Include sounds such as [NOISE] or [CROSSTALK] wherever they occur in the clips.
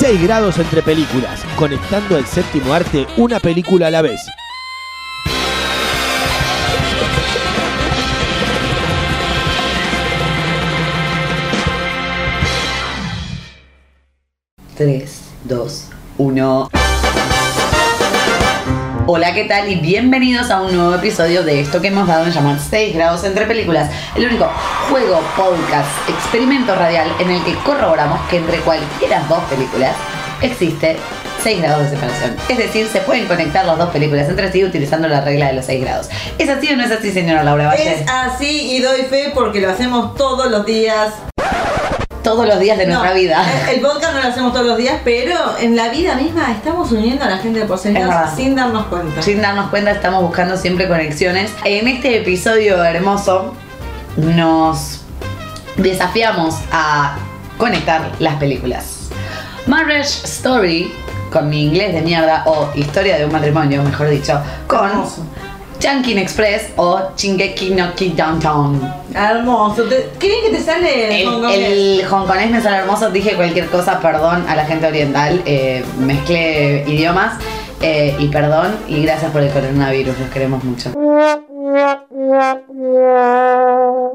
6 grados entre películas, conectando el séptimo arte una película a la vez. Tres, dos, uno. Hola, ¿qué tal? Y bienvenidos a un nuevo episodio de esto que hemos dado en llamar 6 grados entre películas, el único juego, podcast, experimento radial en el que corroboramos que entre cualquiera dos películas existe 6 grados de separación. Es decir, se pueden conectar las dos películas entre sí utilizando la regla de los 6 grados. ¿Es así o no es así, señora Laura Valle? Es así y doy fe porque lo hacemos todos los días. Todos los días de No, nuestra vida. El, podcast no lo hacemos todos los días, pero en la vida misma estamos uniendo a la gente de porcentaje sin darnos cuenta. Sin darnos cuenta estamos buscando siempre conexiones. En este episodio hermoso nos desafiamos a conectar las películas. Marriage Story, con mi inglés de mierda, o Historia de un matrimonio, mejor dicho, con Hermoso. Chunkin Express o Shingeki no Ki Downtown. Hermoso. ¿Te- ¿Qué bien que te sale El, hongkonés? el hongkonés me sale hermoso, dije cualquier cosa, perdón a la gente oriental, eh, mezclé idiomas eh, y perdón y gracias por el coronavirus, los queremos mucho.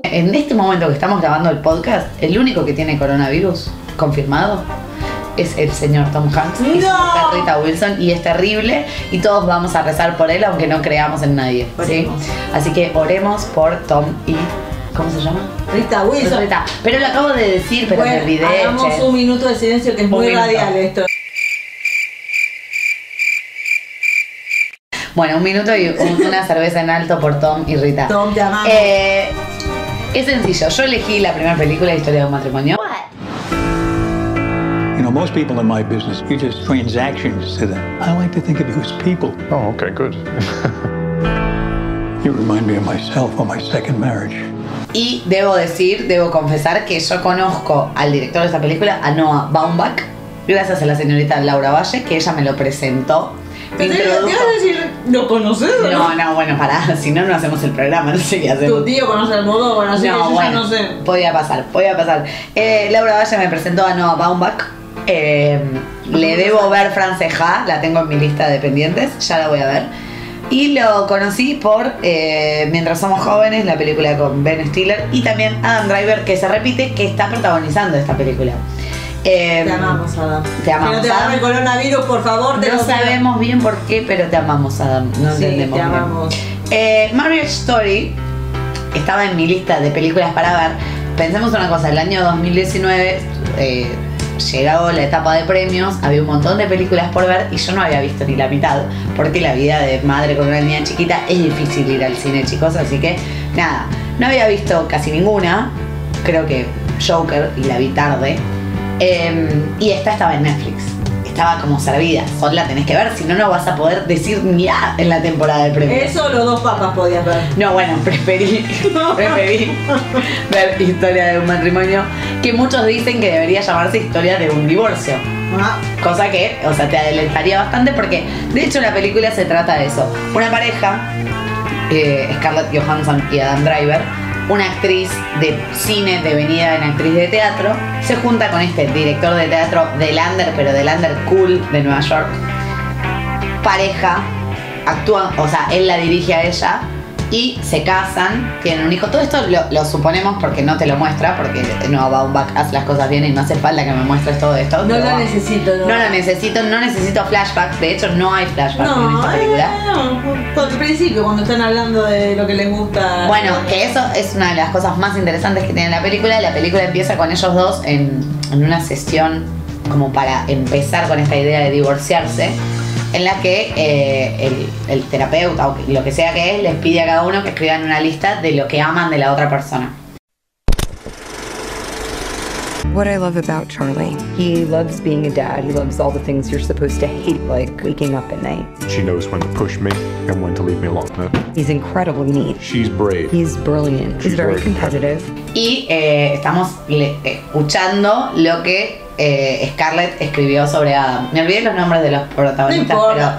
En este momento que estamos grabando el podcast, el único que tiene coronavirus confirmado es el señor Tom Hanks y su ¡No! mujer Rita Wilson y es terrible y todos vamos a rezar por él aunque no creamos en nadie. ¿sí? Así que oremos por Tom y... ¿Cómo se llama? Rita Wilson. Rita. Pero lo acabo de decir, pero me Bueno, olvidé. hagamos che. un minuto de silencio que es Un muy minuto. radial esto. Bueno, un minuto y un- una cerveza en alto por Tom y Rita. Tom, te amamos. Eh, es sencillo, yo elegí la primera película de Historia de un matrimonio. Most people in my business, you're just transactions to them. I like to think of you as people. Oh, okay, good. [LAUGHS] You remind me of myself on my second marriage. Y debo decir, debo confesar que yo conozco al director de esta película, a Noah Baumbach, gracias a la señorita Laura Valle, que ella me lo presentó. Me introdujo- ibas a decir, ¿lo conoces o No, no, bueno, pará, [LAUGHS] si no, no hacemos el programa, no sé qué hacemos. Tu tío conoce al modo, bueno, así que yo ya no sé. Podía pasar, podía pasar. Eh, Laura Valle me presentó a Noah Baumbach. Eh, le debo ver Franceja, la tengo en mi lista de pendientes, ya la voy a ver. Y lo conocí por eh, Mientras somos jóvenes, la película con Ben Stiller y también Adam Driver, que se repite, que está protagonizando esta película. Eh, Te amamos, Adam. Te amamos, Que no te Adam. el coronavirus, por favor. te No sabemos bien por qué, pero te amamos, Adam. No Sí, entendemos te bien. amamos. Eh, Marriage Story estaba en mi lista de películas para ver. Pensemos una cosa, el año 2019 eh, llegado la etapa de premios, había un montón de películas por ver y yo no había visto ni la mitad, porque la vida de madre con una niña chiquita es difícil ir al cine, chicos, así que nada, no había visto casi ninguna, creo que Joker y la vi tarde, Eh, y esta estaba en Netflix. Estaba como servida, solo la tenés que ver, si no, no vas a poder decir ni A en la temporada de premios. Eso los dos papas podías ver. No, bueno, [LAUGHS] preferí, preferí ver Historia de un matrimonio, que muchos dicen que debería llamarse Historia de un divorcio. Ah, Cosa que, o sea, te adelantaría bastante porque, de hecho, la película se trata de eso. Una pareja, eh, Scarlett Johansson y Adam Driver, una actriz de cine devenida en actriz de teatro, se junta con este director de teatro del under, pero del under cool de Nueva York. Pareja, actúan, o sea, él la dirige a ella y se casan, tienen un hijo. Todo esto lo, lo suponemos porque no te lo muestra, porque no Baumbach hace las cosas bien y no hace falta que me muestres todo esto. no lo necesito, ¿no? no lo necesito, no necesito flashback. De hecho, no hay flashback en No, esta película. no, por el principio, cuando están hablando de lo que les gusta. Bueno, que eso es una de las cosas más interesantes que tiene la película. La película empieza con ellos dos en, en una sesión como para empezar con esta idea de divorciarse, en la que eh, el, el terapeuta o lo que sea que es les pide a cada uno que escriban una lista de lo que aman de la otra persona. What I love about Charlie, he loves being a dad. He loves all the things you're supposed to hate, like waking up at night. She knows when to push me and when to leave me alone. He's incredibly neat. She's brave. He's brilliant. He's She's very very competitive. Y eh, estamos le- escuchando lo que eh, Scarlett escribió sobre Adam. Me olvidé los nombres de los protagonistas, No pero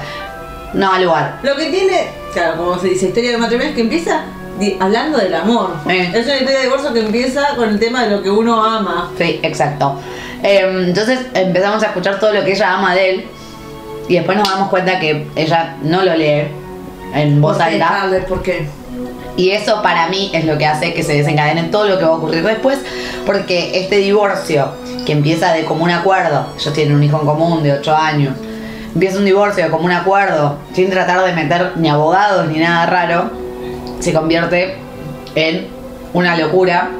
no al lugar. Lo que tiene, claro, como se dice, historia de matrimonio, es que empieza hablando del amor. Eh. Es una historia de divorcio que empieza con el tema de lo que uno ama. Sí, exacto. Eh, entonces empezamos a escuchar todo lo que ella ama de él y después nos damos cuenta que ella no lo lee en voz ¿Por qué, alta. Carles? ¿Por qué? Y eso para mí es lo que hace que se desencadene todo lo que va a ocurrir después, porque este divorcio, que empieza de común acuerdo, ellos tienen un hijo en común de 8 años, empieza un divorcio de común acuerdo, sin tratar de meter ni abogados ni nada raro, se convierte en una locura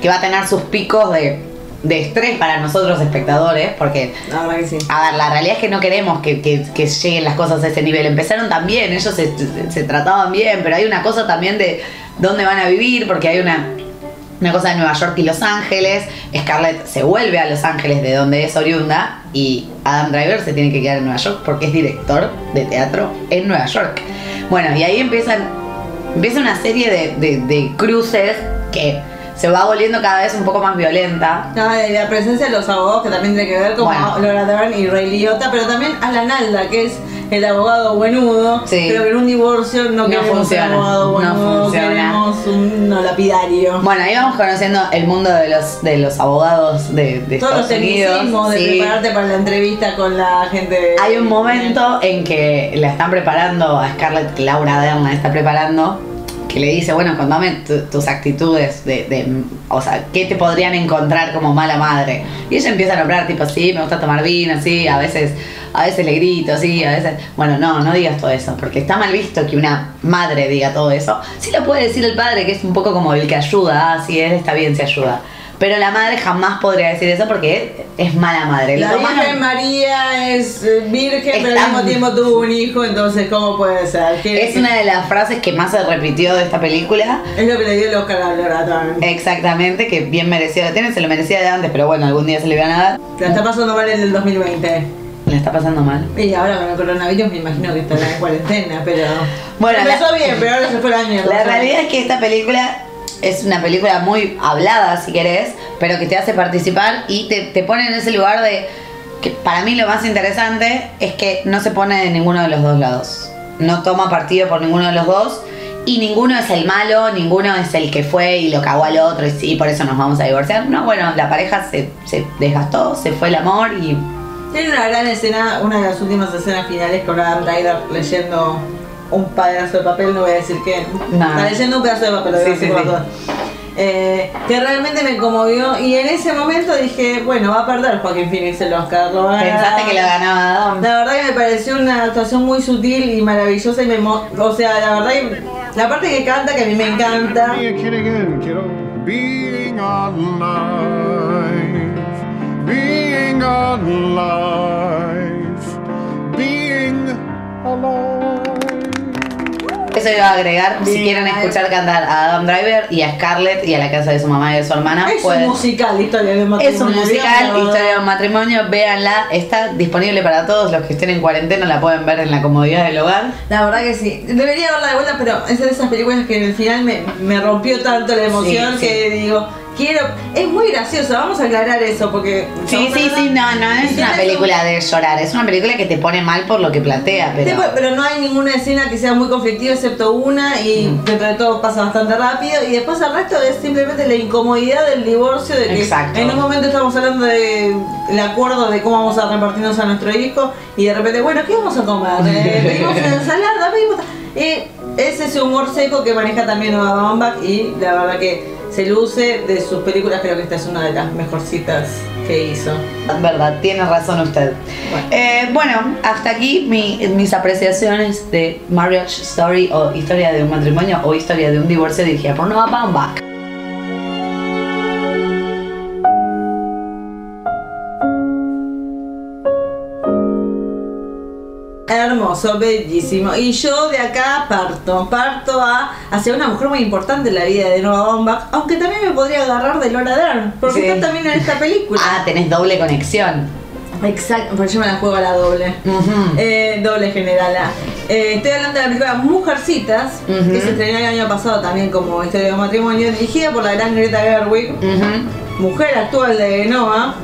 que va a tener sus picos de, de estrés para nosotros espectadores, porque La verdad que sí. a ver, la realidad es que no queremos que, que- que lleguen las cosas a ese nivel. Empezaron tan bien, ellos se, se trataban bien, pero hay una cosa también de dónde van a vivir, porque hay una, una cosa de Nueva York y Los Ángeles. Scarlett se vuelve a Los Ángeles, de donde es oriunda, y Adam Driver se tiene que quedar en Nueva York porque es director de teatro en Nueva York. Bueno, y ahí empiezan, empieza una serie de, de- de cruces que se va volviendo cada vez un poco más violenta. Ah, y la presencia de los abogados que también tiene que ver como Bueno. Laura Dern y Ray Liotta, pero también Alan Alda, que es el abogado buenudo, Sí. pero que en un divorcio no, No queremos funciona, un abogado no buenudo, funciona. queremos un no, lapidario. Bueno, ahí vamos conociendo el mundo de los, de los abogados de, de Todos los Estados Unidos. tecnicismos de sí. prepararte para la entrevista con la gente. Hay un momento en que la están preparando a Scarlett, que Laura Dern la está preparando, que le dice, bueno, contame tu- tus actitudes de, de- o sea, ¿qué te podrían encontrar como mala madre? Y ella empieza a nombrar, tipo, sí, me gusta tomar vino, sí, a veces, a veces le grito, sí, a veces... Bueno, no, no digas todo eso, porque está mal visto que una madre diga todo eso. Sí lo puede decir el padre, que es un poco como el que ayuda, ah, sí, él está bien, se ayuda. Pero la madre jamás podría decir eso porque es mala madre. La Virgen María es eh, virgen, pero al mismo tiempo tuvo un hijo, entonces ¿cómo puede ser? ¿Qué- Es una de las frases que más se repitió de esta película. es lo que le dio el Oscar a Laura. Exactamente, que bien merecido lo tiene, se lo merecía de antes, pero bueno, algún día se le iban a dar. La está pasando mal en el 2020. Le está pasando mal. Y ahora con el coronavirus me imagino que estará en cuarentena, pero. Bueno, empezó la- bien, pero ahora se fue la mierda. La realidad es que esta película es una película muy hablada, si querés, pero que te hace participar y te, te pone en ese lugar de que para mí lo más interesante es que no se pone de ninguno de los dos lados. No toma partido por ninguno de los dos y ninguno es el malo, ninguno es el que fue y lo cagó al otro y, por eso nos vamos a divorciar. No, bueno, la pareja se, se desgastó, se fue el amor y Tiene una gran escena, una de las últimas escenas finales con Adam Driver leyendo un pedazo de papel, no voy a decir qué. No. Está leyendo un pedazo de papel, lo Sí, digo sí, por sí. todas. Eh, que realmente me conmovió y en ese momento dije, bueno, va a perder Joaquín Phoenix el Oscar. Lo va a pensaste que lo ganaba Adam. La verdad que me pareció una actuación muy sutil y maravillosa y me mo- o sea, la verdad que la parte que canta que a mí me encanta. Being. Being alive. Being alive. Being alive. Eso iba a agregar, si quieren escuchar cantar a Adam Driver y a Scarlett y a la casa de su mamá y de su hermana, Es pueden- un musical, historia de matrimonio. Es un musical, historia de un matrimonio, véanla, está disponible para todos los que estén en cuarentena, la pueden ver en la comodidad del hogar. La verdad que sí. Debería verla de vuelta, pero es de esas películas que en el final me, me rompió tanto la emoción Sí, sí. que digo, quiero. Es muy gracioso, vamos a aclarar eso porque. Sí, sí, sí, no, no es una película de llorar, es una película que te pone mal por lo que plantea, pero... pero no hay ninguna escena que sea muy conflictiva excepto una y Mm. dentro de todo pasa bastante rápido y después el resto es simplemente la incomodidad del divorcio de que Exacto. en un momento estamos hablando de el acuerdo de cómo vamos a repartirnos a nuestro hijo y de repente bueno ¿qué vamos a comer? Eh, [LAUGHS] pedimos una ensalada pedimos eh, es ese humor seco que maneja también Noah Baumbach y la verdad que se luce de sus películas creo que esta es una de las mejorcitas que hizo Verdad, tiene razón usted. Bueno. Eh, bueno, hasta aquí mi- mis apreciaciones de Marriage Story o Historia de un matrimonio o Historia de un divorcio dirigida por Noah Baumbach. Hermoso, bellísimo. Y yo de acá parto, parto a hacia una mujer muy importante en la vida de Noah Baumbach, aunque también me podría agarrar de Laura Dern, porque Sí. está también en esta película. Ah, tenés doble conexión. Exacto, porque yo me la juego a la doble. Eh, doble generala. Eh, estoy hablando de la película Mujercitas, que se estrenó el año pasado también como historia de matrimonio, dirigida por la gran Greta Gerwig, mujer actual de Noah,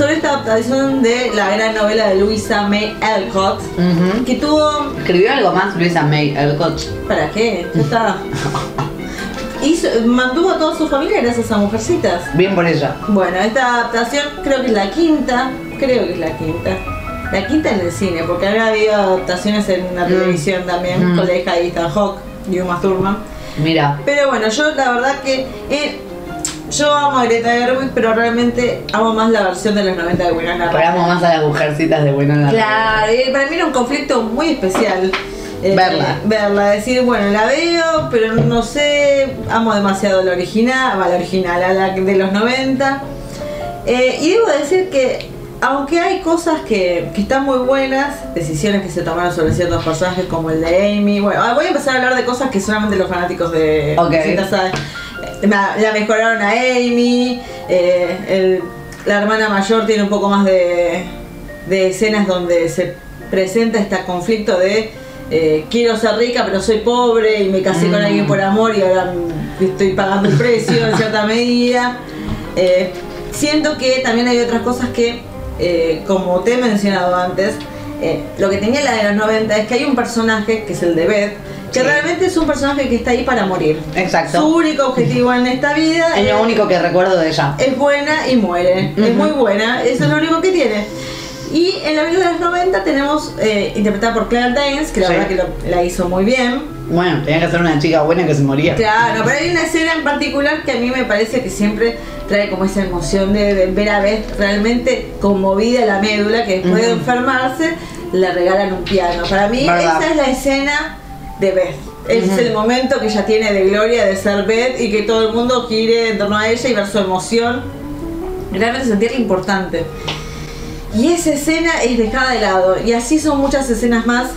sobre esta adaptación de la gran novela de Louisa May Alcott, Ujú. que tuvo ¿Escribió algo más Luisa May Alcott? ¿Para qué? Ya está. [LAUGHS] Hizo, mantuvo a toda su familia gracias a Mujercitas. Bien por ella. Bueno, esta adaptación creo que es la quinta, creo que es la quinta. La quinta en el cine, porque había habido adaptaciones en la Mm. televisión también, Mm. con la hija de Ethan Hawke y Uma Thurman. Mira. Pero bueno, yo la verdad que eh, yo amo a Greta Gerwig, pero realmente amo más la versión de los 90 de Winona Ryder. Paramos más a las mujercitas de buena Ryder. Claro, y para mí era un conflicto muy especial. eh, Verla. Verla, decir, bueno, la veo, pero no sé, amo demasiado la original, la original, a la de los 90. Eh, y debo decir que, aunque hay cosas que, que están muy buenas, decisiones que se tomaron sobre ciertos personajes como el de Amy, bueno, voy a empezar a hablar de cosas que solamente los fanáticos de Ok. Eh, La, la mejoraron a Amy, eh, el- la hermana mayor tiene un poco más de, de escenas donde se presenta este conflicto de eh, quiero ser rica pero soy pobre y me casé con Mm. alguien por amor y ahora estoy pagando el precio en cierta medida. Eh, siento que también hay otras cosas que, eh, como te he mencionado antes, lo que tenía la de los 90 es que hay un personaje, que es el de Beth, que Sí. realmente es un personaje que está ahí para morir. Exacto. Su único objetivo en esta vida Es lo único que recuerdo de ella. es buena y muere. Es muy buena, eso es lo único que tiene. Y en la película de los 90 tenemos, eh, interpretada por Claire Danes, que la Sí. verdad que lo- la hizo muy bien. Bueno, tenía que ser una chica buena que se moría. Claro, pero hay una escena en particular que a mí me parece que siempre trae como esa emoción de, de ver a Beth realmente conmovida la médula, que después de enfermarse le regalan un piano. Para mí Verdad. esa es la escena de Beth. Es el momento que ella tiene de gloria de ser Beth y que todo el mundo gire en torno a ella y ver su emoción. Realmente sentirla importante. Y esa escena es dejada de lado. Y así son muchas escenas más.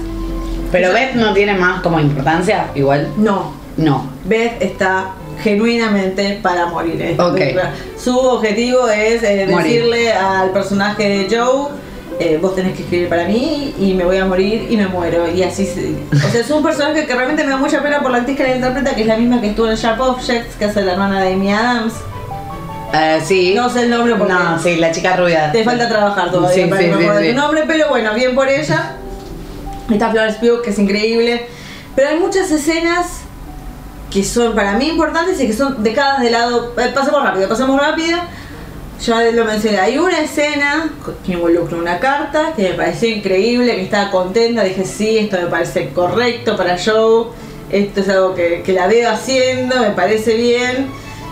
Pero Beth no tiene más como importancia, igual. No, No. Beth está genuinamente para morir. en esta Ok. película. Su objetivo es eh, decirle al personaje de Joe, eh, vos tenés que escribir para mí y me voy a morir y me muero. Y así se- O sea, es un personaje que realmente me da mucha pena por la actriz que la interpreta, que es la misma que estuvo en Sharp Objects, que es la hermana de Amy Adams. Eh, sí. No sé el nombre porque No, sí, la chica rubia. te falta trabajar todavía Sí, para sí, acuerde sí. tu nombre, pero bueno, bien por ella. Está Florence Pugh, que es increíble. Pero hay muchas escenas que son para mí importantes y que son dejadas de lado. Eh, pasemos rápido, pasemos rápido. Ya lo mencioné, hay una escena que involucra una carta que me pareció increíble, que estaba contenta, dije sí, esto me parece correcto para Joe, esto es algo que, que la veo haciendo, me parece bien,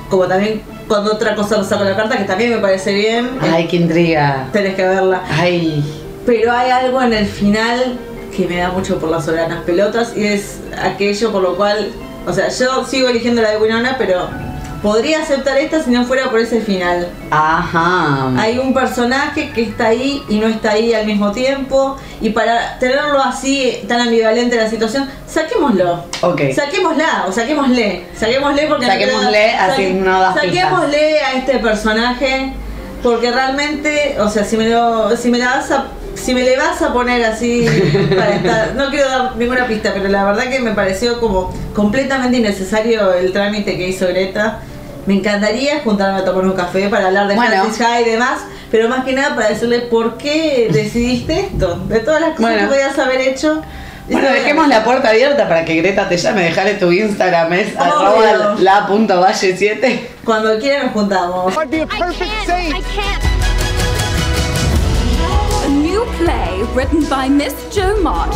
como también cuando otra cosa pasa con la carta que también me parece bien, Ay, qué intriga. tenés que verla. Ay. Pero hay algo en el final que me da mucho por las solanas pelotas y es aquello por lo cual, o sea, yo sigo eligiendo la de Winona, pero podría aceptar esta si no fuera por ese final. Ajá. Hay un personaje que está ahí y no está ahí al mismo tiempo y para tenerlo así tan ambivalente la situación, saquémoslo. Ok. Saquémosla o saquémosle. Saquémosle porque Saquémosle, así no das Saquémosle a este personaje porque realmente, o sea, si me lo si me la vas a si me le vas a poner así [LAUGHS] para estar, no quiero dar ninguna pista, pero la verdad que me pareció como completamente innecesario el trámite que hizo Greta. Me encantaría juntarme a tomar un café para hablar de Bueno. Francis Ha y demás, pero más que nada para decirle por qué decidiste esto. De todas las cosas Bueno. que podías haber hecho. Bueno, dejemos la puerta abierta para que Greta te llame. Dejale tu Instagram, es arroba la.valle7. Cuando quieran nos juntamos. I'd be a perfect saint. I can't. A new play written by Miss Jo Marsh.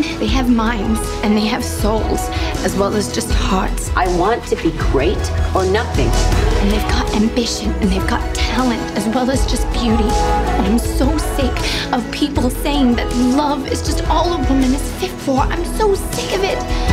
Women, they have minds and they have souls as well as just hearts. I want to be great or nothing. And they've got ambition and they've got talent as well as just beauty. And I'm so sick of people saying that love is just all a woman is fit for. I'm so sick of it.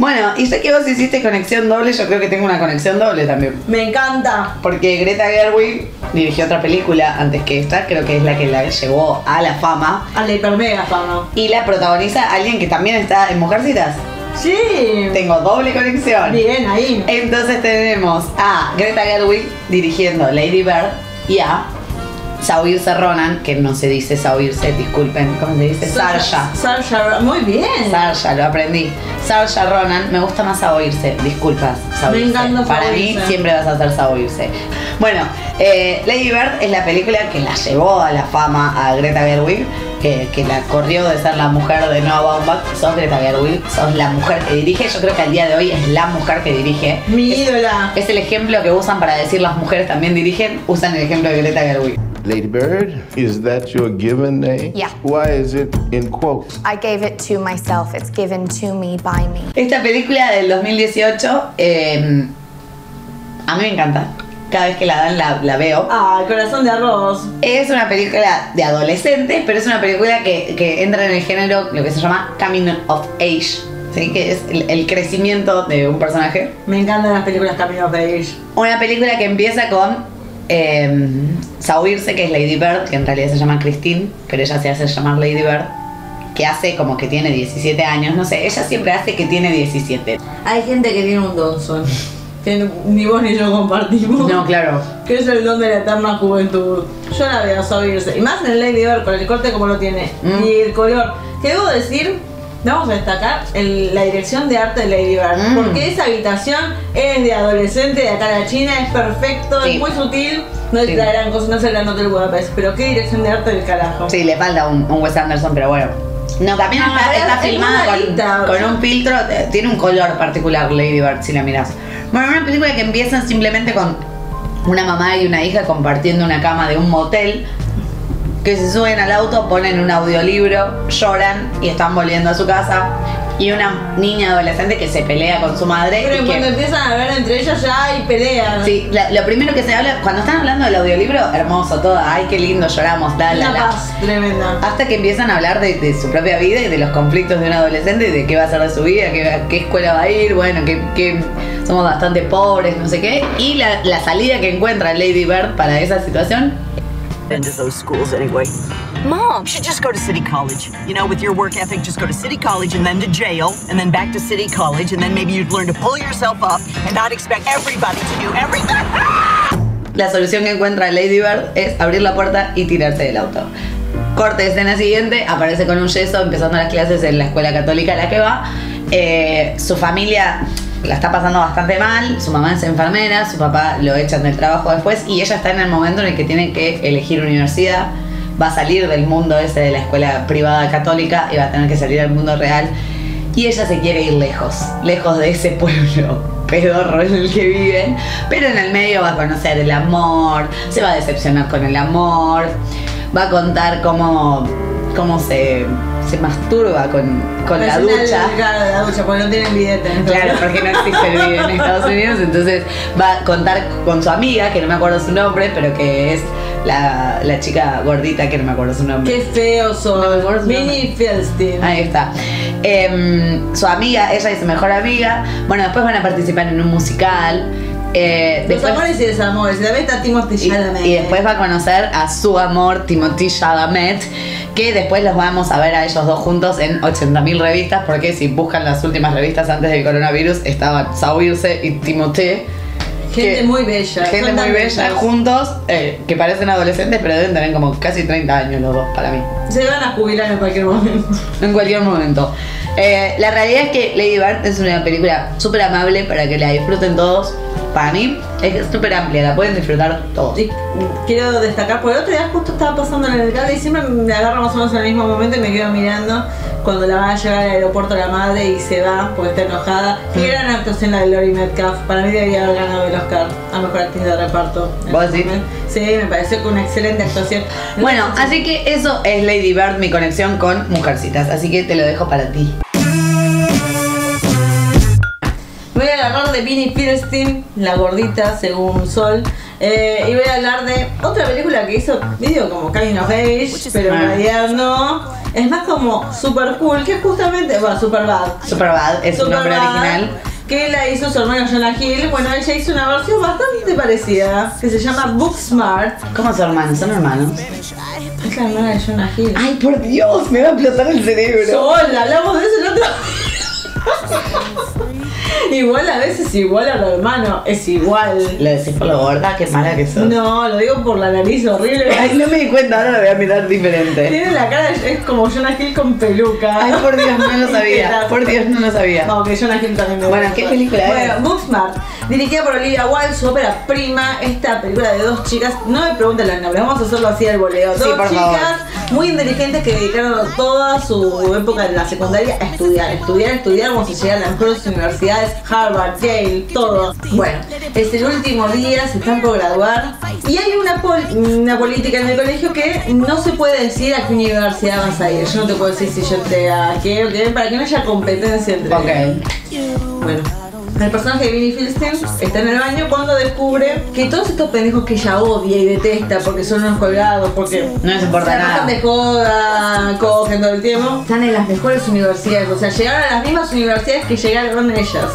Bueno, y ya que vos hiciste conexión doble, yo creo que tengo una conexión doble también. Me encanta. Porque Greta Gerwig dirigió otra película antes que esta, creo que es la que la llevó a la fama. A la hipermega fama. Y la protagoniza alguien que también está en Mujercitas. Sí. Tengo doble conexión. Bien, ahí. Entonces tenemos a Greta Gerwig dirigiendo Lady Bird y a Saoirse Ronan, que no se dice Saoirse, disculpen, ¿cómo se dice? Sarsha. Sarsha, muy bien. Sarsha, lo aprendí. Sarsha Ronan, me gusta más Saoirse, disculpas. Saoirse. Me encanta Para mí siempre vas a ser Saoirse. Bueno, eh, Lady Bird es la película que la llevó a la fama a Greta Gerwig, que, que la corrió de ser la mujer de Noah Baumbach. Sos Greta Gerwig, sos la mujer que dirige. Yo creo que al día de hoy es la mujer que dirige. Mi es, ídola. es el ejemplo que usan para decir las mujeres también dirigen, usan el ejemplo de Greta Gerwig. Lady Bird, is that your given name? Yeah. Why is it in quotes? I gave it to myself. It's given to me by me. Esta película del 2018 eh, a mí me encanta. Cada vez que la dan la, la veo. Ah, corazón de arroz. Es una película de adolescentes, pero es una película que, que entra en el género, lo que se llama Coming of Age, ¿sí? que es el, el crecimiento de un personaje. Me encantan las películas Camino of Age. Una película que empieza con eh, Saoirse, que es Lady Bird, que en realidad se llama Christine, pero ella se hace llamar Lady Bird, que hace como que tiene 17 años, no sé, ella siempre hace que tiene 17. Hay gente que tiene un don, Sol, que ni vos ni yo compartimos. No, claro. Que es el don de la eterna juventud. Yo la veo subirse. Y más en Lady Bird, con el corte como lo tiene. Mm. Y el color. ¿Qué debo decir? Vamos a destacar el- la dirección de arte de Lady Bird. Mm. Porque esa habitación es de adolescente de acá a la China, es perfecto, Sí. es muy sutil. No es Sí. la gran cosa, no es el gran hotel Budapest. Pero qué dirección de arte del carajo. Sí, le falta un, un Wes Anderson, pero bueno. No, también No, está, es- está es filmada con un filtro, eh, tiene un color particular Lady Bird si la miras. Bueno, una película que empieza simplemente con una mamá y una hija compartiendo una cama de un motel, que se suben al auto, ponen un audiolibro, lloran y están volviendo a su casa. Y una niña adolescente que se pelea con su madre. Pero y que- cuando empiezan a hablar entre ellas ya hay peleas. Sí, la- lo primero que se habla, cuando están hablando del audiolibro, hermoso, todo, ay, qué lindo, lloramos, la, la, la. paz tremenda. Hasta que empiezan a hablar de, de su propia vida y de los conflictos de un adolescente y de qué va a hacer de su vida, qué, qué escuela va a ir, bueno, que, que somos bastante pobres, no sé qué. Y la, la salida que encuentra Lady Bird para esa situación into those schools anyway. Mom, you should just go to City College. You know, with your work ethic, just go to City College and then to jail, and then back to City College, and then maybe you'd learn to pull yourself up and not expect everybody to do everything. [LAUGHS] la solución que encuentra Lady Bird es abrir la puerta y tirarse del auto. Corte de escena siguiente, aparece con un yeso empezando las clases en la escuela católica a la que va. Eh, su familia la está pasando bastante mal, su mamá es enfermera, su papá lo echan del trabajo después y ella está en el momento en el que tiene que elegir universidad, va a salir del mundo ese de la escuela privada católica y va a tener que salir al mundo real. Y ella se quiere ir lejos, lejos de ese pueblo [LAUGHS] pedorro en el que viven, pero en el medio va a conocer el amor, se va a decepcionar con el amor, va a contar cómo, cómo se, se masturba con, con la ducha. Claro, la ducha, porque no tienen billete. Claro, porque no existe el video en Estados Unidos, entonces va a contar con su amiga, que no me acuerdo su nombre, pero que es la, la chica gordita, que no me acuerdo su nombre. Qué feo son. Minnie Feldstein. Ahí está. Em, su amiga, ella es su mejor amiga. Bueno, después van a participar en un musical. Eh, Los después- amores y desamores. Y está Timothy Chalamet. y después va a conocer a su amor, Timothy Chalamet, que después los vamos a ver a ellos dos juntos en 80.000 revistas, porque si buscan las últimas revistas antes del coronavirus, estaban Saoirse y Timothée. Gente que- muy bella. Gente muy bella bellos. juntos, eh, que parecen adolescentes, pero deben tener como casi 30 años los dos para mí. Se van a jubilar en cualquier momento. En cualquier momento. Eh, la realidad es que Lady Bird es una película súper amable para que la disfruten todos. Para mí es súper amplia, la pueden disfrutar todos. Y quiero destacar, porque el otro día justo estaba pasando en el cable y siempre me agarra más o menos en el mismo momento y me quedo mirando cuando la van a llevar al aeropuerto la madre y se va porque está enojada. Qué gran actuación la de Lori Metcalf. Para mí debería haber ganado el Oscar a mejor actriz de reparto. ¿Vos decís? Sí, me pareció que una excelente actuación. Bueno, así que eso es Lady Bird, mi conexión con Mujercitas. Así que te lo dejo para ti. Voy a a hablar de Vinnie Firestein, la gordita según Sol. Eh, y voy a hablar de otra película que hizo medio como Coming of Age, pero en realidad no. Es más como Super Cool, que es justamente, bueno, Super Bad. Superbad es un nombre original. Que la hizo su hermana Jonah Hill. Bueno, ella hizo una versión bastante parecida, que se llama Booksmart. ¿Cómo son hermanos? ¿Son hermanos? Es la hermana de Jonah Hill. Ay, por Dios, me va a explotar el cerebro. Sol, hablamos de eso el otro [LAUGHS] Igual a veces igual a tu hermano, es igual. ¿Lo decís por lo gorda? Qué mala que sos. No, lo digo por la nariz horrible. [LAUGHS] Ay, no me di cuenta, ahora lo voy a mirar diferente. Tiene la cara, es como Jonah Hill con peluca. Ay, por Dios, no lo sabía. [LAUGHS] Por Dios, no lo sabía. Aunque Jonah Hill también me Bueno, gusta. ¿qué película es? Bueno, Booksmart, dirigida por Olivia Wilde, su ópera prima, esta película de dos chicas, no me pregunten los nombres, vamos a hacerlo así al voleo. Sí, dos por chicas favor. Muy inteligentes que dedicaron toda su época en la secundaria a estudiar, estudiar, estudiar, vamos a llegar a las mejores universidades, Harvard, Yale, todo. Bueno, es el último día, se están por graduar y hay una, pol- una política en el colegio que no se puede decir a qué universidad vas a ir. Yo no te puedo decir si yo entré a qué o qué, para que no haya competencia entre Ok. bueno, el personaje de Vinnie Philstein está en el baño cuando descubre que todos estos pendejos que ella odia y detesta porque son unos colgados, porque No les importa se nada. de joda, cogen todo el tiempo, están en las mejores universidades, o sea, llegaron a las mismas universidades que llegaron ellas.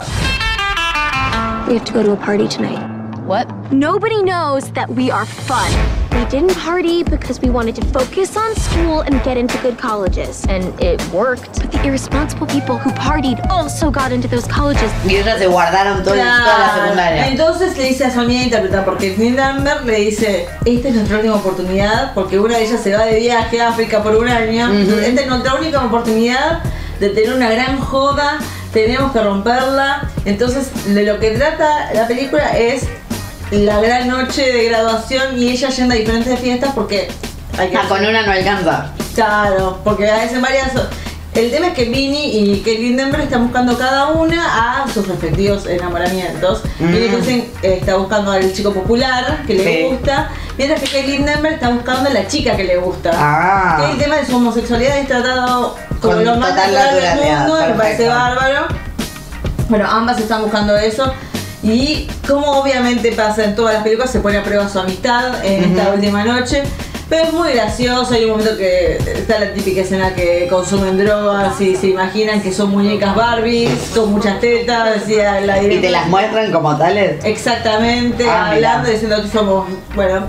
We have to go to a party tonight. What? Nobody knows that we are fun. We didn't party because we wanted to focus on school and get into good colleges. And it worked. But the irresponsible people who partied also got into those colleges. Y ellas se guardaron todo, toda la Claro. secundaria. Entonces le dice a su amiga interpretar, porque Neil Amber le dice, esta es nuestra última oportunidad, porque una de ellas se va de viaje a África por un año, Ujú. esta es nuestra única oportunidad de tener una gran joda, tenemos que romperla. Entonces de lo que trata la película es la gran noche de graduación y ella yendo a diferentes fiestas porque hay que Ah, con una no alcanza. Claro, porque a veces varias. El tema es que Vinny y Kate Lindenberg están buscando cada una a sus respectivos enamoramientos. Mm. Vinny Kristen está buscando al chico popular que le Sí. gusta, mientras que Kate Lindenberg está buscando a la chica que le gusta. Ah. El tema de su homosexualidad es tratado como Con lo más natural del mundo, me parece bárbaro. Bueno, ambas están buscando eso. Y como obviamente pasa en todas las películas, se pone a prueba su amistad en esta última noche. Pero es muy gracioso, hay un momento que está la típica escena que consumen drogas y se imaginan que son muñecas Barbies con muchas tetas, decía la Y te directora. las muestran como tales. Exactamente, Ah, hablando, diciendo que somos, bueno,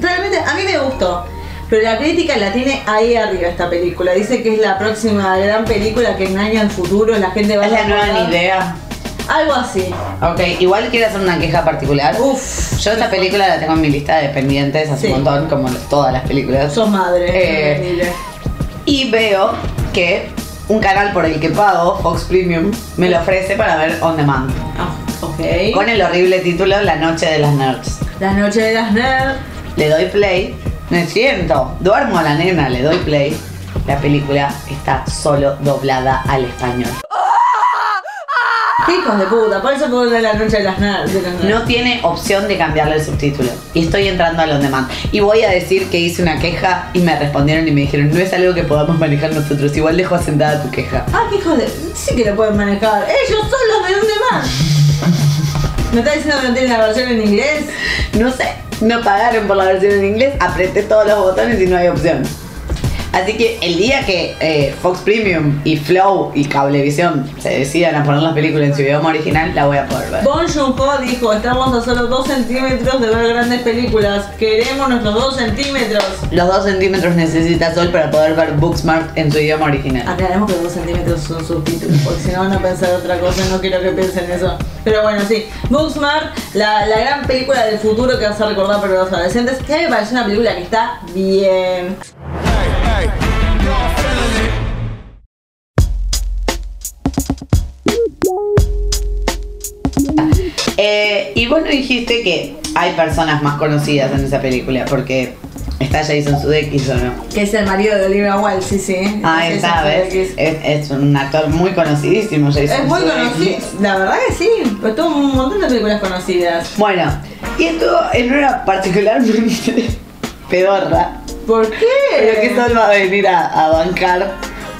realmente a mí me gustó. Pero la crítica la tiene ahí arriba esta película. Dice que es la próxima gran película que en años futuros la gente va Es a la nueva idea. Algo así. Ok, igual quiero hacer una queja particular. Uf. Yo esta película la tengo en mi lista de pendientes hace Sí. un montón, como todas las películas. Sos madre. Eh. Y veo que un canal por el que pago, Fox Premium, me lo ofrece para ver On Demand. Ah, ok. Con el horrible título La Noche de las Nerds. La noche de las nerds. Le doy play, me siento, duermo a la nena, le doy play. La película está solo doblada al español. ¿Qué hijos de puta? Por eso puedo ver la noche de las nerds. No tiene opción de cambiarle el subtítulo. Y estoy entrando al on demand. Y voy a decir que hice una queja y me respondieron y me dijeron, no es algo que podamos manejar nosotros. Igual dejo asentada tu queja. Ah, hijos de. Sí que lo pueden manejar. Ellos son los de dónde más. [LAUGHS] ¿Me estás diciendo que no tienen la versión en inglés? No sé, no pagaron por la versión en inglés, apreté todos los botones y no hay opción. Así que el día que eh, Fox Premium y Flow y Cablevisión se decidan a poner las películas en su idioma original, la voy a poder ver. Bon Joon-ho dijo, estamos a solo 2 centímetros de ver grandes películas. Queremos nuestros 2 centímetros. Los dos centímetros necesita Sol para poder ver Booksmart en su idioma original. Aclaremos que los 2 centímetros son subtítulos, porque si no van a pensar otra cosa, no quiero que piensen eso. Pero bueno, sí. Booksmart, la, la gran película del futuro que vas a recordar para los adolescentes, que me parece una película que está bien. Y vos no dijiste que hay personas más conocidas en esa película, porque está Jason Sudeikis o no. Que es el marido de Olivia Wilde, sí, sí. Ah, ¿ves? Sudeikis. Es, es un actor muy conocidísimo, Jason Es muy conocido, la verdad que sí, pues tuvo un montón de películas conocidas. Bueno, y estuvo en una particularmente [LAUGHS] pedorra, ¿Por qué? pero que Sol va a venir a, a bancar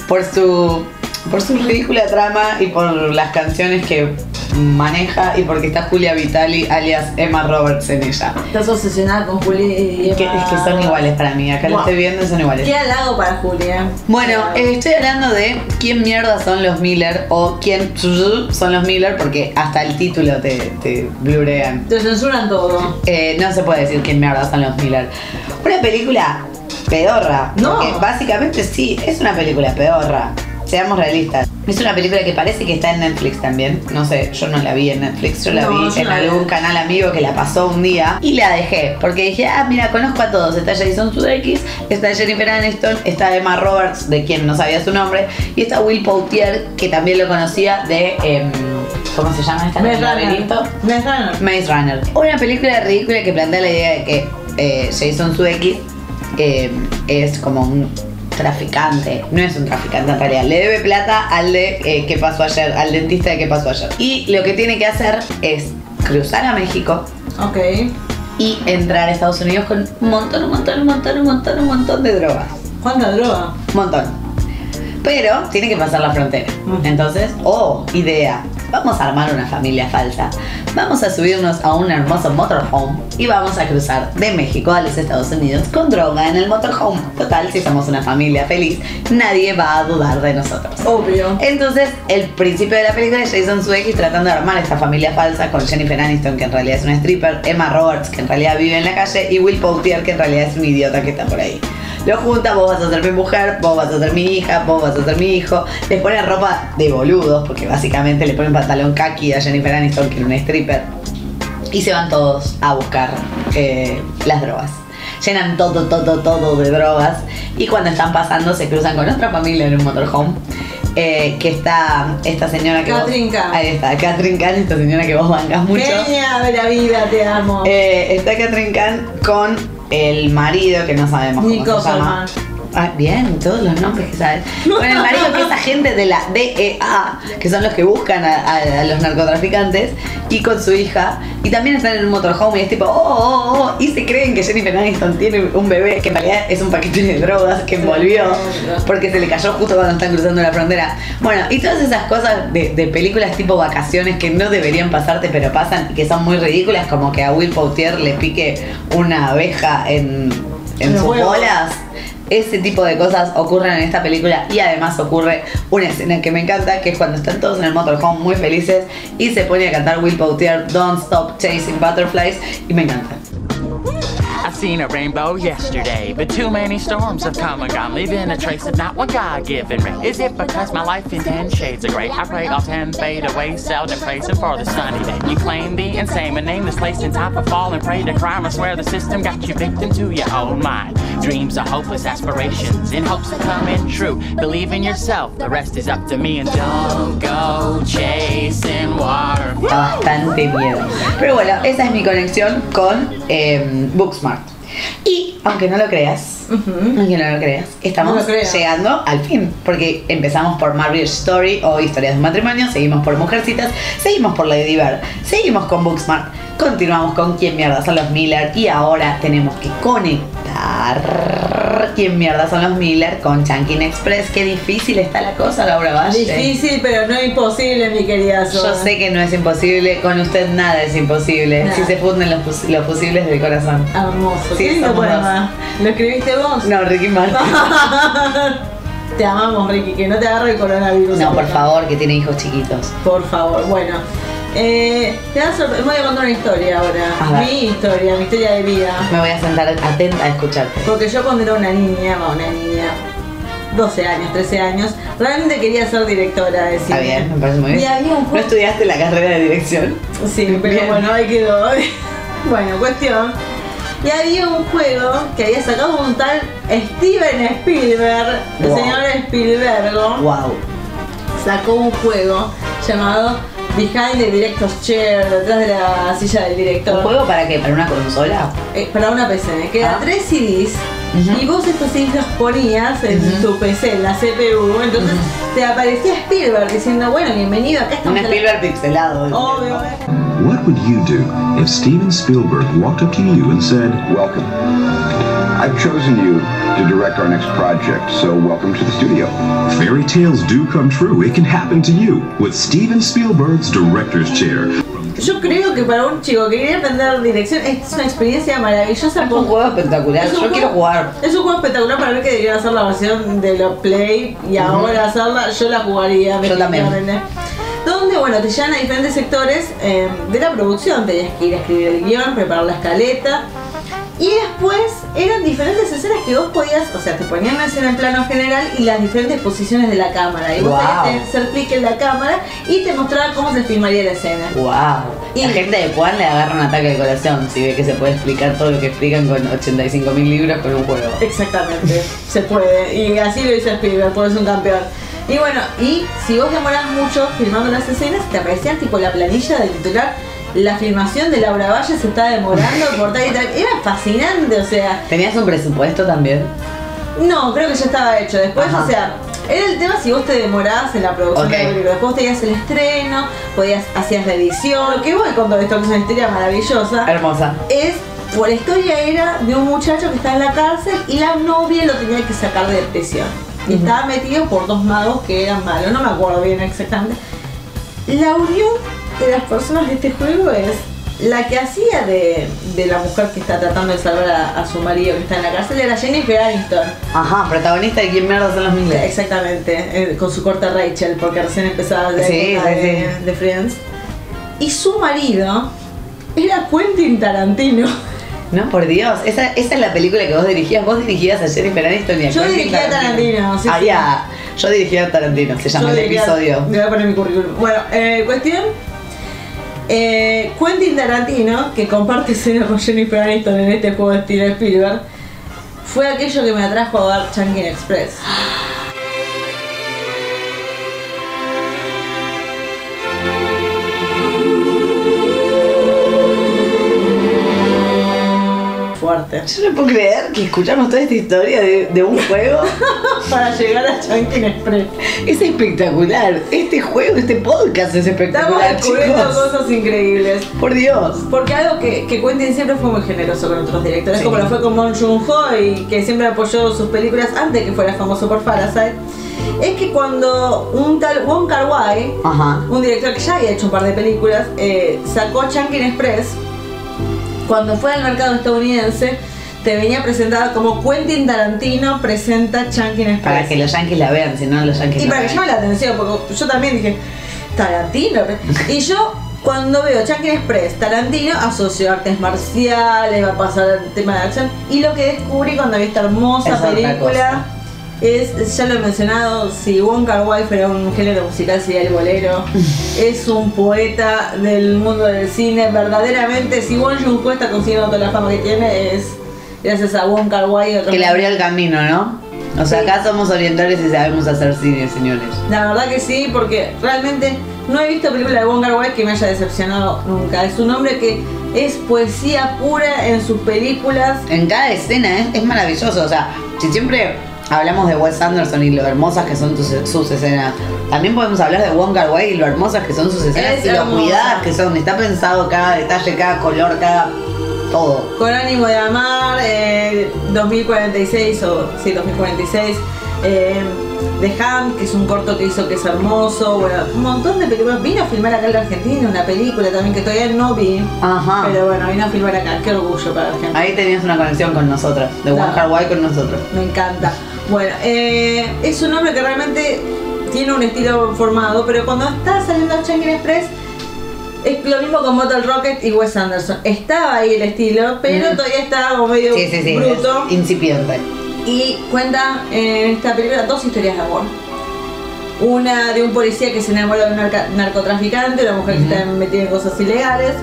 por su, por su ridícula trama y por las canciones que maneja y porque está Julia Vitali, alias Emma Roberts en ella. Estás obsesionada con Juli y Que, es que son iguales para mí, acá lo Buah. estoy viendo y son iguales. Qué halago para Julia. Bueno, eh, estoy hablando de quién mierda son los Miller o quién son los Miller porque hasta el título te, te blurean. Te censuran todo. Eh, no se puede decir quién mierda son los Miller. Una película pedorra. No. porque básicamente sí, es una película pedorra. Seamos realistas. Es una película que parece que está en Netflix también. No sé, yo no la vi en Netflix, yo la No, vi yo en la vi. algún canal amigo que la pasó un día y la dejé. Porque dije, ah, mira, conozco a todos. Está Jason Sudeikis, está Jennifer Aniston, está Emma Roberts, de quien no sabía su nombre, y está Will Poutier, que también lo conocía de. em, ¿Cómo se llama esta? Maze ¿El Runner. Maze Runner. Maze Runner. Una película ridícula que plantea la idea de que eh, Jason Sudeikis eh, es como un traficante. No es un traficante en realidad. Le debe plata al de eh, qué pasó ayer, al dentista de qué pasó ayer. Y lo que tiene que hacer es cruzar a México Ok. y entrar a Estados Unidos con un montón, un montón, un montón, un montón, un montón de drogas. ¿Cuánta droga? Un montón. Pero tiene que pasar la frontera. Entonces, oh, idea. Vamos a armar una familia falsa. Vamos a subirnos a un hermoso motorhome y vamos a cruzar de México a los Estados Unidos con droga en el motorhome. Total, si somos una familia feliz, nadie va a dudar de nosotros. Obvio. Entonces, el principio de la película es Jason Sudeikis tratando de armar esta familia falsa con Jennifer Aniston, que en realidad es una stripper, Emma Roberts, que en realidad vive en la calle, y Will Poutier, que en realidad es un idiota que está por ahí. Lo junta, vos vas a ser mi mujer, vos vas a ser mi hija, vos vas a ser mi hijo. Les ponen ropa de boludos, porque básicamente le ponen pantalón kaki a Jennifer Aniston, que era una stripper. Y se van todos a buscar eh, las drogas. Llenan todo, todo, todo de drogas. Y cuando están pasando se cruzan con otra familia en un motorhome. eh, que está esta señora que Catherine vos, Kahn. Ahí está, Catherine Kahn, esta señora que vos bancas mucho. Genia de la vida, te amo. Eh, está Catherine Kahn con el marido que no sabemos Nico cómo se llama. Ah, bien, todos los nombres que sabes. [LAUGHS] Con el marido que es agente de la DEA, que son los que buscan a, a- a los narcotraficantes, y con su hija. Y también están en un motorhome y es tipo, oh, oh, oh, y se creen que Jennifer Aniston tiene un bebé que en realidad es un paquete de drogas que envolvió porque se le cayó justo cuando están cruzando la frontera. Bueno, y todas esas cosas de, de películas tipo vacaciones que no deberían pasarte pero pasan y que son muy ridículas, como que a Will Poutier le pique una abeja en, en sus huevos. bolas. Ese tipo de cosas ocurren en esta película y además ocurre una escena que me encanta, que es cuando están todos en el motorhome muy felices y se pone a cantar Will Poutier Don't Stop Chasing Butterflies y me encanta. I seen a rainbow yesterday, but too many storms have come and gone, leaving a trace of not what God given me. Is it because my life in ten shades of gray? I pray all ten fade away, seldom praising for the sunny day. You claim the insane and nameless place in time for falling prey to crime. I swear the system got you victim to your own mind. Dreams are hopeless aspirations in hopes of coming true. Believe in yourself, the rest is up to me, and don't go chasing water. Bastante miedo. Pero bueno, esa es mi conexión con eh, Booksmart. Y aunque no lo creas, aunque no lo creas, estamos No lo creo. llegando al fin. Porque empezamos por Marriage Story o Historias de un matrimonio, seguimos por Mujercitas, seguimos por Lady Bird, seguimos con Booksmart, continuamos con quién mierda son los Miller y ahora tenemos que conectar quién mierda son los Miller con Chunkin Express. Qué difícil está la cosa, Laura Valle. Difícil, pero no imposible, mi querida Yo sé que no es imposible, con usted nada es imposible. Nada. Si se funden los, pos- los fusibles del corazón. Hermoso. Sí, Qué lindo poema. ¿Lo escribiste vos? No, Ricky Martin. [LAUGHS] te amamos, Ricky, que no te agarre el coronavirus. No, por favor, que tiene hijos chiquitos. Por favor, bueno. Eh, te sorpre- voy a contar una historia A ahora. ver. Mi historia, mi historia de vida. Me voy a sentar atenta a escucharte. Porque yo cuando era una niña, va, una niña, 12 años, 13 años, realmente quería ser directora de cine. Está bien, me parece muy bien. Y había un ¿No juego- estudiaste la carrera de dirección? Sí, pero Bien. bueno, ahí quedó. [LAUGHS] bueno, cuestión. Y había un juego que había sacado un tal Steven Spielberg, el Wow. señor Spielberg, Wow. sacó un juego llamado Behind the Director's Chair, detrás de la silla del director. ¿Un juego para qué? ¿Para una consola? Eh, para una PC, que era Ah. tres CDs y vos estos CDs los ponías en tu PC, en la CPU, entonces te aparecía Spielberg diciendo, bueno, bienvenido, acá Un estamos. la- Spielberg pixelado. Obvio. What would you do if Steven Spielberg walked up to you and said, Welcome? I've chosen you to direct our next project, so welcome to the studio. Fairy tales do come true. It can happen to you with Steven Spielberg's director's chair. Yo creo que para un chico que quiere aprender dirección es una experiencia maravillosa. Es un juego espectacular, Es un yo juego- quiero jugar. Es un juego espectacular para ver que deberían hacer la versión de la Play y Ujú. ahora hacerla, yo la jugaría. Yo también. Donde, bueno, te llevan a diferentes sectores eh, de la producción. Tenías que ir a escribir el guion, preparar la escaleta. Y después eran diferentes escenas que vos podías, o sea, te ponían una escena en plano general y las diferentes posiciones de la cámara. Y vos Wow. tenías que hacer clic en la cámara y te mostraba cómo se filmaría la escena. Wow. La gente de Juan le agarra un ataque de corazón si ve que se puede explicar todo lo que explican con 85 mil libros con un juego. Exactamente, se puede. Y así lo hizo Spielberg, por eso es un campeón. Y bueno, y si vos demorás mucho filmando las escenas, te aparecía tipo la planilla del titular. La filmación de Laura Valle se está demorando [LAUGHS] por tal y tal. Era fascinante, o sea. ¿Tenías un presupuesto también? No, creo que ya estaba hecho. Después, Ajá. o sea, era el tema si vos te demorabas en la producción Ok. de la película. Después tenías el estreno, podías, hacías la edición. Que voy con todo esto, que es una historia maravillosa. Hermosa. Es, por la historia era de un muchacho que está en la cárcel y la novia lo tenía que sacar de prisión. Y estaba metido por dos magos que eran malos, no me acuerdo bien exactamente. La unión de las personas de este juego es la que hacía de, de la mujer que está tratando de salvar a, a su marido que está en la cárcel era Jennifer Aniston. Ajá, protagonista de quién mierda son los miles. Exactamente, eh, con su corta Rachel, porque recién empezaba la Sí, sí, de, de Friends. Y su marido era Quentin Tarantino. No, por Dios, esa, esa es la película que vos dirigías. Vos dirigías a Jennifer Aniston y a Yo dirigía a Tarantino, sí, sí. Había, yo dirigía a Tarantino, se llama Yo el diría- episodio. Le voy a poner mi currículum. Bueno, eh, cuestión. Eh, Quentin Tarantino, que comparte escena con Jennifer Aniston en este juego de Steven Spielberg, fue aquello que me atrajo a ver Chunkin Express. Fuerte. Yo no puedo creer que escuchamos toda esta historia de, de un juego [LAUGHS] para llegar a Chunkin Express. Es espectacular. Este juego, este podcast es Estamos espectacular, descubriendo chicos. cosas increíbles. Por Dios. Porque algo que, que Quentin siempre fue muy generoso con otros directores, Sí. como lo fue con Bong Joon-ho y que siempre apoyó sus películas antes que fuera famoso por Parasite, es que cuando un tal Wong Kar Wai, Ajá. un director que ya había hecho un par de películas, eh, sacó Chunkin Express, cuando fue al mercado estadounidense, te venía presentada como Quentin Tarantino presenta Chunkin Express. Para que los yankees la vean, si no los yankees Y no para que la llame la atención, porque yo también dije, Tarantino. [LAUGHS] Y yo, cuando veo Chunkin Express, Tarantino, asocio artes marciales, va a pasar el tema de acción. Y lo que descubrí cuando vi esta hermosa Es película es, ya lo he mencionado, si Wong Kar Wai fuera un género musical sería el bolero. [LAUGHS] es un poeta del mundo del cine. Verdaderamente, si Wong Joon-ho está consiguiendo toda la fama que tiene, es gracias a Wong Kar Wai Que le abrió el camino, ¿no? O sea, acá somos orientales y sabemos hacer cine, señores. La verdad que sí, porque realmente no he visto película de Wong Kar Wai que me haya decepcionado nunca. Es un hombre que es poesía pura en sus películas. En cada escena es, es maravilloso. O sea, si siempre hablamos de Wes Anderson y lo hermosas que son tus- sus escenas, también podemos hablar de Wong Kar Wai y lo hermosas que son sus escenas Es y lo hermosa. cuidadas que son. Está pensado cada detalle, cada color, cada todo. Con ánimo de amar, eh, 2046 o sí, 2046. Eh, The Hand, que es un corto que hizo que es hermoso. Bueno, un montón de películas. Vino a filmar acá en la Argentina una película también que todavía no vi. Ajá. Pero bueno, vino a filmar acá. Qué orgullo para Argentina. Ahí tenías una conexión con nosotras, de. Kar Wai con nosotros. Me encanta. Bueno, eh, es un hombre que realmente tiene un estilo formado, pero cuando está saliendo Chunkin Express, es lo mismo con Motel Rocket y Wes Anderson. Estaba ahí el estilo, pero Mm. todavía estaba como medio Sí, sí, sí. bruto. incipiente. Y cuenta en esta película dos historias de amor. Una de un policía que se enamora de un narcotraficante, una mujer que está metida en cosas ilegales.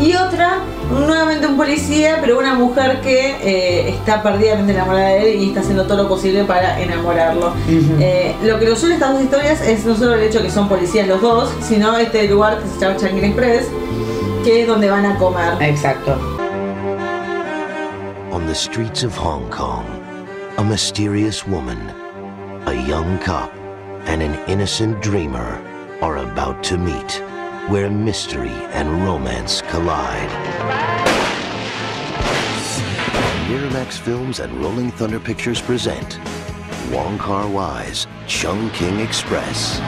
Y otra, nuevamente un policía, pero una mujer que eh, está perdidamente enamorada de él y está haciendo todo lo posible para enamorarlo. Eh, lo que nos une estas dos historias es no solo el hecho que son policías los dos, sino este lugar que se llama Changin Express, que es donde van a comer. Exacto. On the streets of Hong Kong, a mysterious woman, a young cop, and an innocent dreamer are about to meet, where mystery and romance collide. Miramax Films and Rolling Thunder Pictures present Wong Kar Wai's Chung King Express.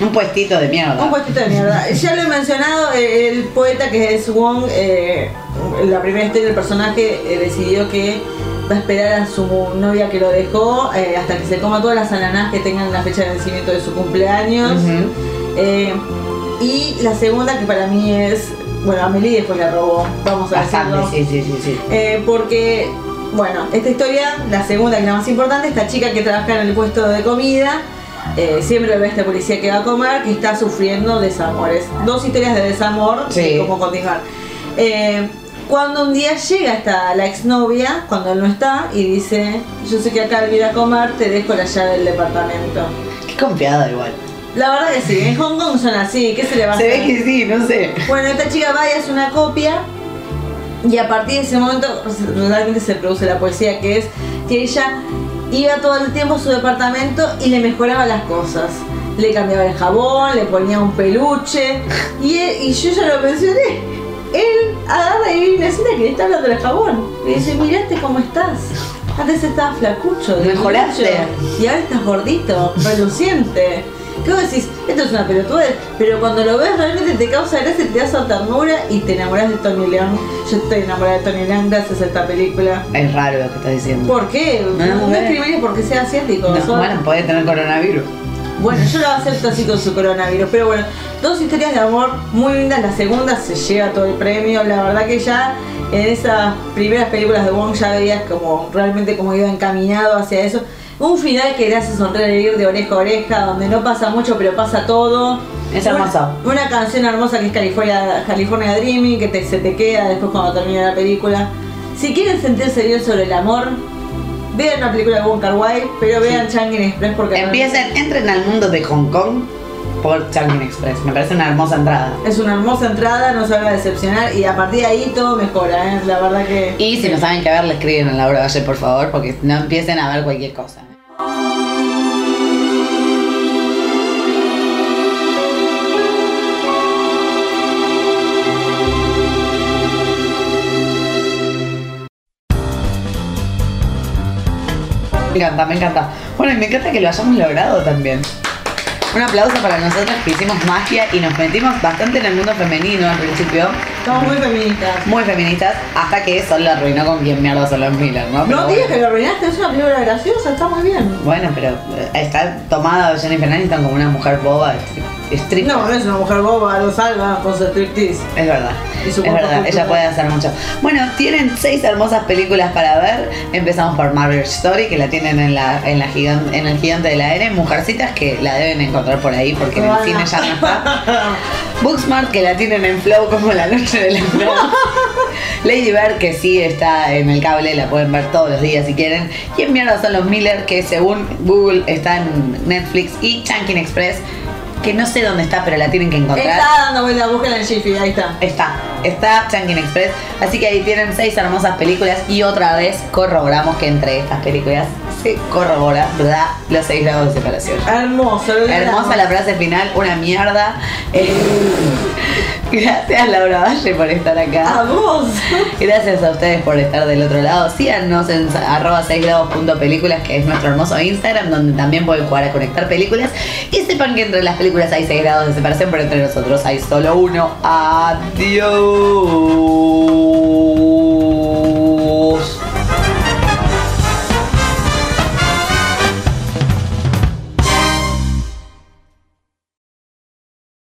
Un puestito de mierda. Un puestito de mierda. Ya lo he mencionado, eh, el poeta que es Wong, eh, la primera historia del personaje eh, decidió que va a esperar a su novia que lo dejó eh, hasta que se coma todas las ananas que tengan la fecha de vencimiento de su cumpleaños. Eh, y la segunda que para mí es, bueno, Amelie después la robó, vamos a decirlo. sí, sí, sí, sí. Eh, porque, bueno, esta historia, la segunda que es la más importante, esta chica que trabaja en el puesto de comida, eh, siempre ve a este policía que va a comer, que está sufriendo desamores. Dos historias de desamor, Sí. y cómo continuar. Eh, cuando un día llega hasta la exnovia, cuando él no está, y dice, yo sé que acá al ir a comer te dejo la llave del departamento. Qué confiada igual. La verdad que sí, en Hong Kong son así, ¿qué se le va a Se hacer? ve que sí, no sé. Bueno, esta chica va y hace una copia y a partir de ese momento realmente se produce la poesía que es que ella iba todo el tiempo a su departamento y le mejoraba las cosas. Le cambiaba el jabón, le ponía un peluche y, él- y yo ya lo mencioné. Él agarra y una escena que le está hablando del jabón. Le dice, mirate cómo estás. Antes estabas flacucho, de Mejoraste. Y ahora estás gordito, reluciente. ¿Qué vos decís? Esto es una pelotudez, pero cuando lo ves realmente te causa gracia, te da ternura y te enamoras de Tony León. Yo estoy enamorada de Tony León gracias a esta película. Es raro lo que estás diciendo. ¿Por qué? No, No, bueno. discrimines porque sea asiático. No, solo- bueno, puede tener coronavirus. bueno, yo lo acepto así con su coronavirus, pero bueno, dos historias de amor muy lindas. La segunda se lleva todo el premio. La verdad que ya en esas primeras películas de Wong ya veías como realmente como iba encaminado hacia eso. Un final que le hace sonreír de oreja a oreja, donde no pasa mucho, pero pasa todo. Es Una- hermoso. Una, canción hermosa que es California, California Dreaming, que te- se te queda después cuando termina la película. Si quieren sentirse bien sobre el amor, vean una película de Wong Kar Wai, pero vean Changin Express porque Empiecen, entren al mundo de Hong Kong por Changin Express. Me parece una hermosa entrada. Es una hermosa entrada, no se va a decepcionar y a partir de ahí todo mejora, ¿eh? la verdad que... Y si no saben qué ver, le escriben a Laura Valle, por favor, porque no empiecen a ver cualquier cosa. Me encanta, me encanta. Bueno, y me encanta que lo hayamos logrado también. Un aplauso para nosotros que hicimos magia y nos metimos bastante en el mundo femenino al principio. Estamos muy feministas. Muy feministas, hasta que Sol la arruinó con quien mierda son los Miller, ¿no? Pero No digas bueno. que lo arruinaste, es una película graciosa, está muy bien. Bueno, pero eh, está tomada Jennifer Aniston como una mujer boba, estricta. No, no es una mujer boba, lo salva con su striptease. Es verdad. Es verdad, ella puede hacer mucho. Bueno, tienen seis hermosas películas para ver. Empezamos por Marriage Story, que la tienen en la, en la gigan- en el gigante de la N. Mujercitas, que la deben encontrar por ahí porque en el cine ya no está. [LAUGHS] Booksmart, que la tienen en Flow como la noche [LAUGHS] de la. Lady Bird, que sí está en el cable, la pueden ver todos los días si quieren. Y en mierda son los Miller, que según Google está en Netflix. Y Chunkin Express, que no sé dónde está, pero la tienen que encontrar. Está dando vuelta, búsquela en Jiffy, ahí está. Está, está Chunkin Express. Así que ahí tienen seis hermosas películas y otra vez corroboramos que entre estas películas se corrobora, ¿verdad? Los seis grados de separación. Hermoso, lo Hermosa la frase final, una mierda. Eh, gracias Laura Valle por estar acá. A vos. Gracias a ustedes por estar del otro lado. Síganos en arroba 6 grados.películas, que es nuestro hermoso Instagram, donde también pueden jugar a conectar películas. Y sepan que entre las películas hay 6 grados de separación, pero entre nosotros hay solo uno. Adiós.